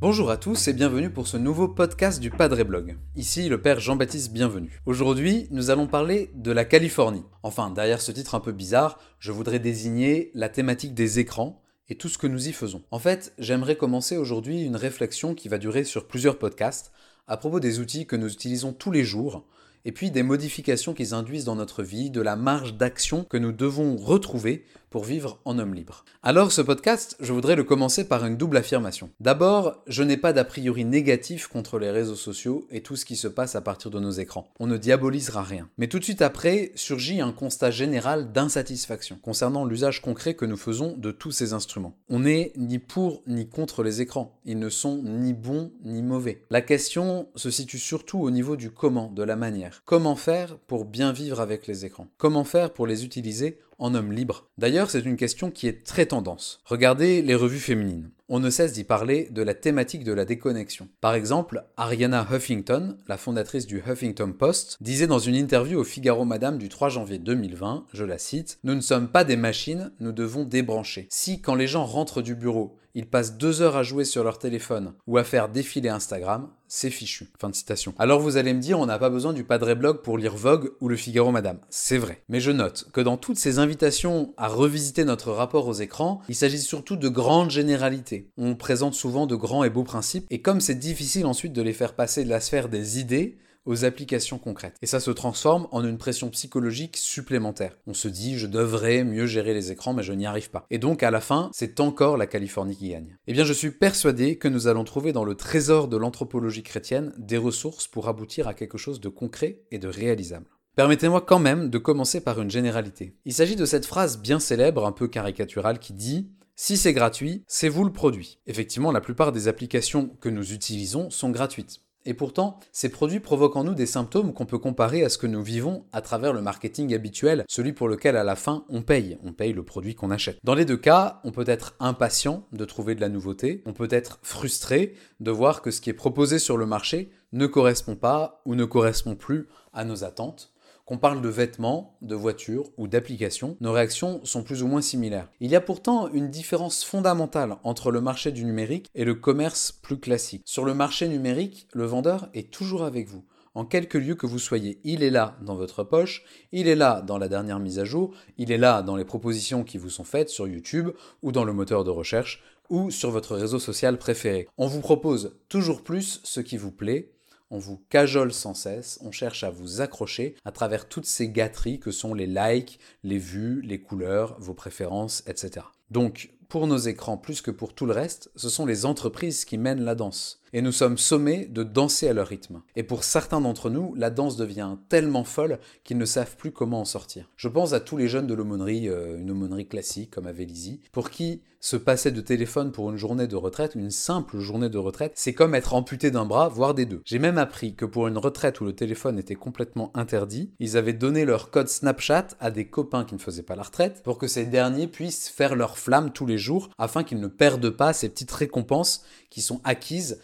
Bonjour à tous et bienvenue pour ce nouveau podcast du Padre Blog. Ici le père Jean-Baptiste Bienvenu. Aujourd'hui, nous allons parler de la Californie. Enfin, derrière ce titre un peu bizarre, je voudrais désigner la thématique des écrans et tout ce que nous y faisons. En fait, j'aimerais commencer aujourd'hui une réflexion qui va durer sur plusieurs podcasts à propos des outils que nous utilisons tous les jours et puis des modifications qu'ils induisent dans notre vie, de la marge d'action que nous devons retrouver pour vivre en homme libre. Alors ce podcast, je voudrais le commencer par une double affirmation. D'abord, je n'ai pas d'a priori négatif contre les réseaux sociaux et tout ce qui se passe à partir de nos écrans. On ne diabolisera rien. Mais tout de suite après, surgit un constat général d'insatisfaction concernant l'usage concret que nous faisons de tous ces instruments. On n'est ni pour ni contre les écrans. Ils ne sont ni bons ni mauvais. La question se situe surtout au niveau du comment, de la manière. Comment faire pour bien vivre avec les écrans? Comment faire pour les utiliser en homme libre D'ailleurs, c'est une question qui est très tendance. Regardez les revues féminines. On ne cesse d'y parler de la thématique de la déconnexion. Par exemple, Ariana Huffington, la fondatrice du Huffington Post, disait dans une interview au Figaro Madame du 3 janvier 2020, je la cite, Nous ne sommes pas des machines, nous devons débrancher. Si, quand les gens rentrent du bureau, ils passent deux heures à jouer sur leur téléphone ou à faire défiler Instagram, c'est fichu. Fin de citation. Alors vous allez me dire, on n'a pas besoin du Padre Blog pour lire Vogue ou le Figaro Madame. C'est vrai. Mais je note que dans toutes ces invitations à revisiter notre rapport aux écrans, il s'agit surtout de grandes généralités. On présente souvent de grands et beaux principes, et comme c'est difficile ensuite de les faire passer de la sphère des idées, aux applications concrètes. Et ça se transforme en une pression psychologique supplémentaire. On se dit, je devrais mieux gérer les écrans, mais je n'y arrive pas. Et donc, à la fin, c'est encore la Californie qui gagne. Eh bien, je suis persuadé que nous allons trouver dans le trésor de l'anthropologie chrétienne des ressources pour aboutir à quelque chose de concret et de réalisable. Permettez-moi quand même de commencer par une généralité. Il s'agit de cette phrase bien célèbre, un peu caricaturale, qui dit si c'est gratuit, c'est vous le produit. Effectivement, la plupart des applications que nous utilisons sont gratuites. Et pourtant, ces produits provoquent en nous des symptômes qu'on peut comparer à ce que nous vivons à travers le marketing habituel, celui pour lequel à la fin on paye, on paye le produit qu'on achète. Dans les deux cas, on peut être impatient de trouver de la nouveauté, on peut être frustré de voir que ce qui est proposé sur le marché ne correspond pas ou ne correspond plus à nos attentes, qu'on parle de vêtements, de voitures ou d'applications, nos réactions sont plus ou moins similaires. Il y a pourtant une différence fondamentale entre le marché du numérique et le commerce plus classique. Sur le marché numérique, le vendeur est toujours avec vous en quelque lieu que vous soyez. Il est là dans votre poche, il est là dans la dernière mise à jour, il est là dans les propositions qui vous sont faites sur YouTube ou dans le moteur de recherche ou sur votre réseau social préféré. On vous propose toujours plus ce qui vous plaît on vous cajole sans cesse, on cherche à vous accrocher à travers toutes ces gâteries que sont les likes, les vues, les couleurs, vos préférences, etc. Donc, pour nos écrans plus que pour tout le reste, ce sont les entreprises qui mènent la danse. Et nous sommes sommés de danser à leur rythme. Et pour certains d'entre nous, la danse devient tellement folle qu'ils ne savent plus comment en sortir. Je pense à tous les jeunes de l'aumônerie, euh, une aumônerie classique comme à Vélizy, pour qui se passer de téléphone pour une journée de retraite, une simple journée de retraite, c'est comme être amputé d'un bras, voire des deux. J'ai même appris que pour une retraite où le téléphone était complètement interdit, ils avaient donné leur code Snapchat à des copains qui ne faisaient pas la retraite pour que ces derniers puissent faire leur flamme tous les jours afin qu'ils ne perdent pas ces petites récompenses qui sont acquises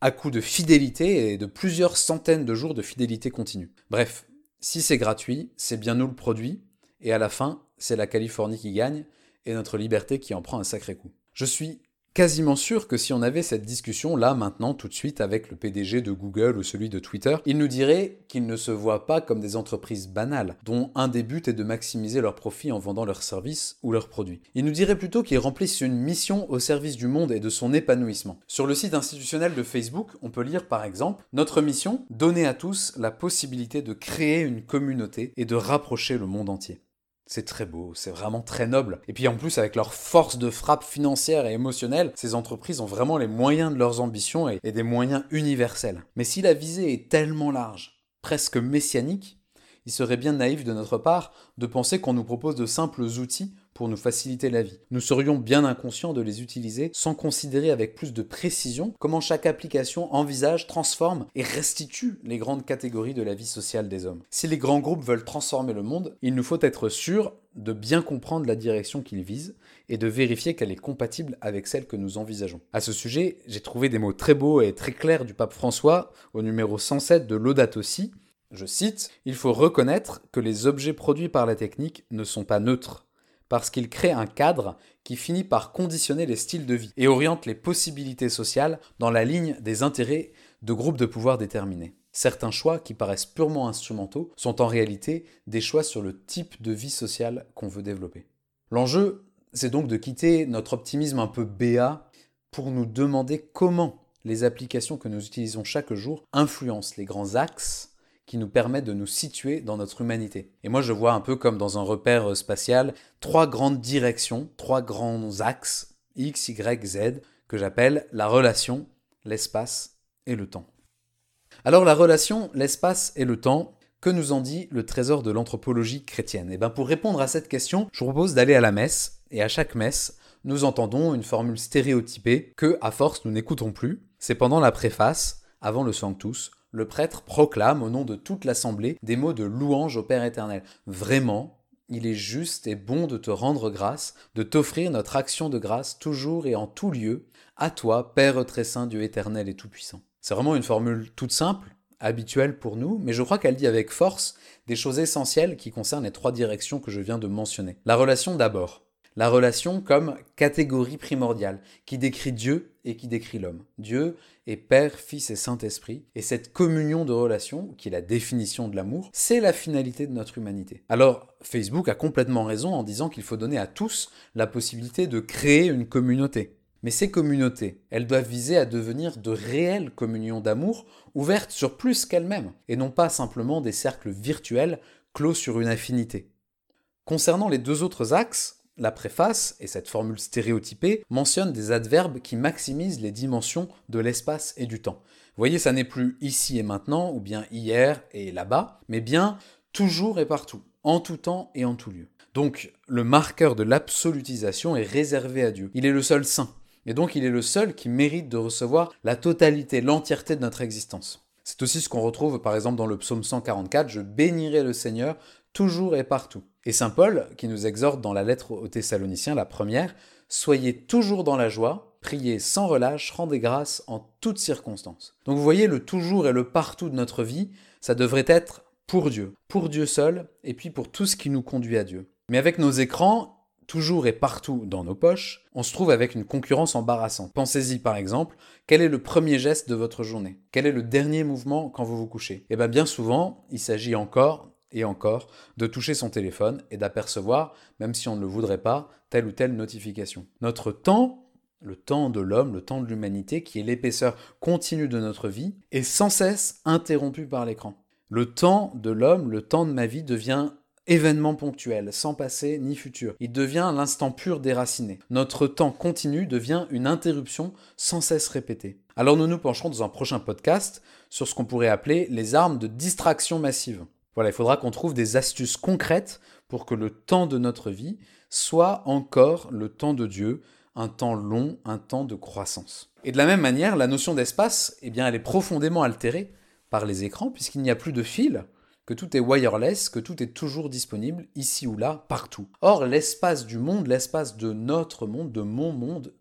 à coup de fidélité et de plusieurs centaines de jours de fidélité continue. Bref, si c'est gratuit, c'est bien nous le produit, et à la fin, c'est la Californie qui gagne, et notre liberté qui en prend un sacré coup. Je suis quasiment sûr que si on avait cette discussion là maintenant tout de suite avec le PDG de Google ou celui de Twitter, il nous dirait qu'ils ne se voient pas comme des entreprises banales dont un des buts est de maximiser leurs profits en vendant leurs services ou leurs produits. Il nous dirait plutôt qu'ils remplissent une mission au service du monde et de son épanouissement. Sur le site institutionnel de Facebook, on peut lire par exemple Notre mission, donner à tous la possibilité de créer une communauté et de rapprocher le monde entier. C'est très beau, c'est vraiment très noble. Et puis en plus, avec leur force de frappe financière et émotionnelle, ces entreprises ont vraiment les moyens de leurs ambitions et, des moyens universels. Mais si la visée est tellement large, presque messianique, il serait bien naïf de notre part de penser qu'on nous propose de simples outils pour nous faciliter la vie. Nous serions bien inconscients de les utiliser sans considérer avec plus de précision comment chaque application envisage, transforme et restitue les grandes catégories de la vie sociale des hommes. Si les grands groupes veulent transformer le monde, il nous faut être sûr de bien comprendre la direction qu'ils visent et de vérifier qu'elle est compatible avec celle que nous envisageons. À ce sujet, j'ai trouvé des mots très beaux et très clairs du pape François au numéro 107 de Laudato Si, Je cite, Il faut reconnaître que les objets produits par la technique ne sont pas neutres, parce qu'ils créent un cadre qui finit par conditionner les styles de vie et oriente les possibilités sociales dans la ligne des intérêts de groupes de pouvoir déterminés. Certains choix qui paraissent purement instrumentaux sont en réalité des choix sur le type de vie sociale qu'on veut développer. L'enjeu, c'est donc de quitter notre optimisme un peu béat pour nous demander comment les applications que nous utilisons chaque jour influencent les grands axes qui nous permettent de nous situer dans notre humanité. Et moi, je vois un peu comme dans un repère spatial, trois grandes directions, trois grands axes, X, Y, Z, que j'appelle la relation, l'espace et le temps. Alors la relation, l'espace et le temps, que nous en dit le trésor de l'anthropologie chrétienne? Et eh bien pour répondre à cette question, je vous propose d'aller à la messe, et à chaque messe, nous entendons une formule stéréotypée que, à force, nous n'écoutons plus. C'est pendant la préface, avant le Sanctus, le prêtre proclame au nom de toute l'assemblée des mots de louange au Père éternel. Vraiment, il est juste et bon de te rendre grâce, de t'offrir notre action de grâce toujours et en tout lieu, à toi, Père très saint, Dieu éternel et tout-puissant. C'est vraiment une formule toute simple, habituelle pour nous, mais je crois qu'elle dit avec force des choses essentielles qui concernent les trois directions que je viens de mentionner. La relation d'abord. La relation comme catégorie primordiale, qui décrit Dieu et qui décrit l'homme. Dieu est Père, Fils et Saint-Esprit, et cette communion de relations, qui est la définition de l'amour, c'est la finalité de notre humanité. Alors, Facebook a complètement raison en disant qu'il faut donner à tous la possibilité de créer une communauté. Mais ces communautés, elles doivent viser à devenir de réelles communions d'amour ouvertes sur plus qu'elles-mêmes, et non pas simplement des cercles virtuels clos sur une affinité. Concernant les deux autres axes, la préface, et cette formule stéréotypée, mentionne des adverbes qui maximisent les dimensions de l'espace et du temps. Vous voyez, ça n'est plus ici et maintenant, ou bien hier et là-bas, mais bien toujours et partout, en tout temps et en tout lieu. Donc, le marqueur de l'absolutisation est réservé à Dieu. Il est le seul saint. Et donc il est le seul qui mérite de recevoir la totalité, l'entièreté de notre existence. C'est aussi ce qu'on retrouve par exemple dans le psaume 144, Je bénirai le Seigneur toujours et partout. Et Saint Paul, qui nous exhorte dans la lettre aux Thessaloniciens, la première, Soyez toujours dans la joie, priez sans relâche, rendez grâce en toutes circonstances. Donc vous voyez, le toujours et le partout de notre vie, ça devrait être pour Dieu, pour Dieu seul, et puis pour tout ce qui nous conduit à Dieu. Mais avec nos écrans, toujours et partout dans nos poches, on se trouve avec une concurrence embarrassante. Pensez-y par exemple, quel est le premier geste de votre journée? Quel est le dernier mouvement quand vous vous couchez? Eh bien bien souvent, il s'agit encore et encore de toucher son téléphone et d'apercevoir, même si on ne le voudrait pas, telle ou telle notification. Notre temps, le temps de l'homme, le temps de l'humanité, qui est l'épaisseur continue de notre vie, est sans cesse interrompu par l'écran. Le temps de l'homme, le temps de ma vie devient événement ponctuel, sans passé ni futur. Il devient l'instant pur déraciné. Notre temps continu devient une interruption sans cesse répétée. Alors nous nous pencherons dans un prochain podcast sur ce qu'on pourrait appeler les armes de distraction massive. Voilà, il faudra qu'on trouve des astuces concrètes pour que le temps de notre vie soit encore le temps de Dieu, un temps long, un temps de croissance. Et de la même manière, la notion d'espace, eh bien, elle est profondément altérée par les écrans puisqu'il n'y a plus de fil, que tout est wireless, que tout est toujours disponible, ici ou là, partout. Or, l'espace du monde, l'espace de notre monde, de mon monde,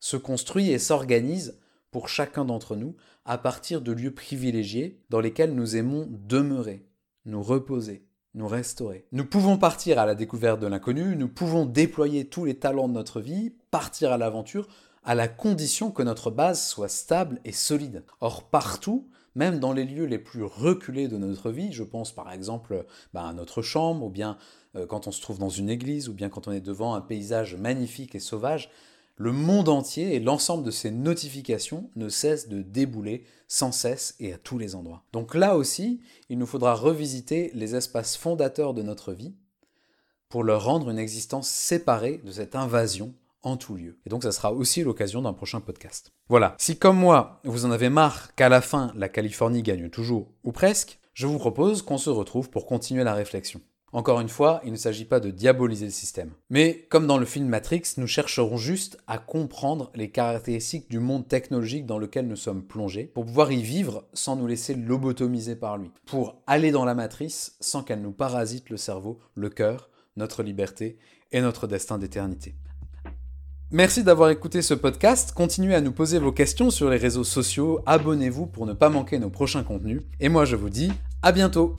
se construit et s'organise pour chacun d'entre nous à partir de lieux privilégiés dans lesquels nous aimons demeurer, nous reposer, nous restaurer. Nous pouvons partir à la découverte de l'inconnu, nous pouvons déployer tous les talents de notre vie, partir à l'aventure, à la condition que notre base soit stable et solide. Or, partout, même dans les lieux les plus reculés de notre vie, je pense par exemple bah, à notre chambre, ou bien euh, quand on se trouve dans une église, ou bien quand on est devant un paysage magnifique et sauvage, le monde entier et l'ensemble de ces notifications ne cessent de débouler sans cesse et à tous les endroits. Donc là aussi, il nous faudra revisiter les espaces fondateurs de notre vie pour leur rendre une existence séparée de cette invasion en tout lieu. Et donc ça sera aussi l'occasion d'un prochain podcast. Voilà, si comme moi, vous en avez marre qu'à la fin, la Californie gagne toujours, ou presque, je vous propose qu'on se retrouve pour continuer la réflexion. Encore une fois, il ne s'agit pas de diaboliser le système. Mais comme dans le film Matrix, nous chercherons juste à comprendre les caractéristiques du monde technologique dans lequel nous sommes plongés, pour pouvoir y vivre sans nous laisser lobotomiser par lui, pour aller dans la matrice sans qu'elle nous parasite le cerveau, le cœur, notre liberté et notre destin d'éternité. Merci d'avoir écouté ce podcast. Continuez à nous poser vos questions sur les réseaux sociaux. Abonnez-vous pour ne pas manquer nos prochains contenus. Et moi, je vous dis À bientôt